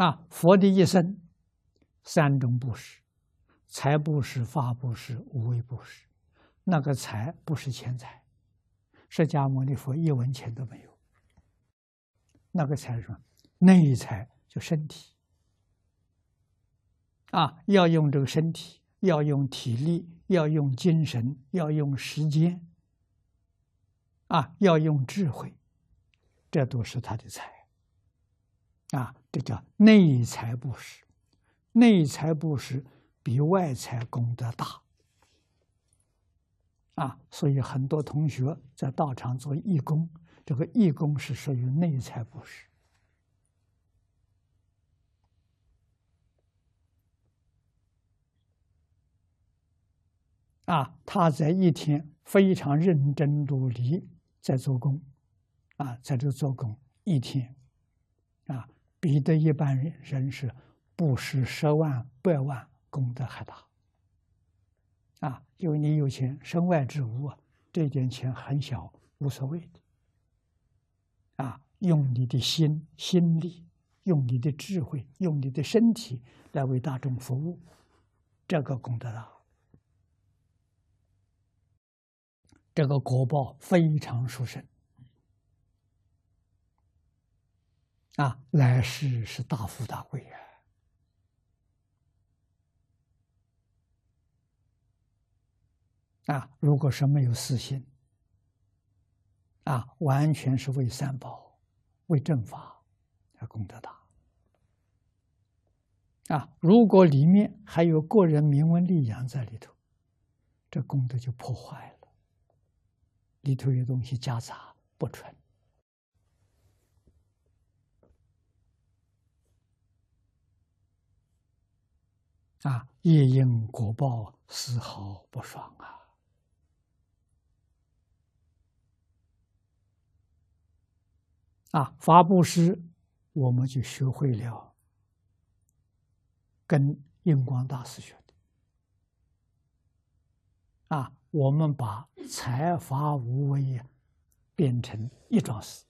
啊，佛的一生，三种布施：财布施、法布施、无为布施。那个财不是钱财，释迦牟尼佛一文钱都没有。那个财是什么？内财就身体。啊，要用这个身体，要用体力，要用精神，要用时间，啊，要用智慧，这都是他的财。啊，这叫内财布施，内财布施比外财功德大。啊，所以很多同学在道场做义工，这个义工是属于内财布施。啊，他在一天非常认真努力在做工，啊，在这做工一天，啊，比的一般人是布施十万、百万功德还大。啊，因为你有钱，身外之物啊，这点钱很小，无所谓的。啊，用你的心、心力，用你的智慧，用你的身体来为大众服务，这个功德大。这个果报非常殊胜啊！来世是大富大贵呀！啊，如果是没有私心，啊，完全是为三宝、为正法，啊，功德大。啊，如果里面还有个人名闻利养在里头，这功德就破坏了。里头有东西夹杂不纯啊，夜因果报丝毫不爽啊！啊，发布施，我们就学会了跟印光大师学的啊。我们把财法无为变成一桩事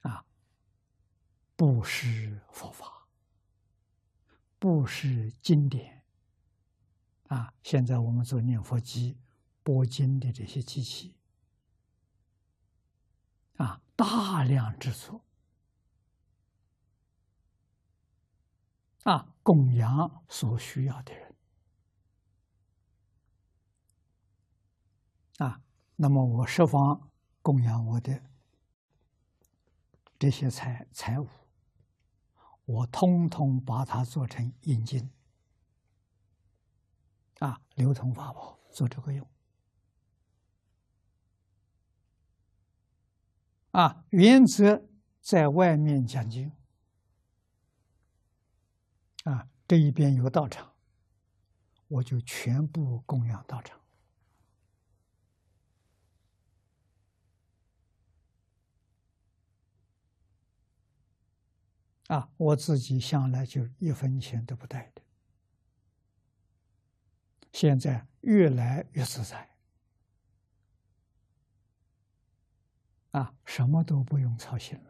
啊，布施佛法，布施经典啊。现在我们做念佛机、播经的这些机器啊，大量制作啊，供养所需要的人。啊，那么我设方供养我的这些财财物，我通通把它做成印金，啊，流通法宝做这个用，啊，原则在外面讲经，啊，这一边有道场，我就全部供养道场。啊，我自己向来就一分钱都不带的，现在越来越自在，啊，什么都不用操心了。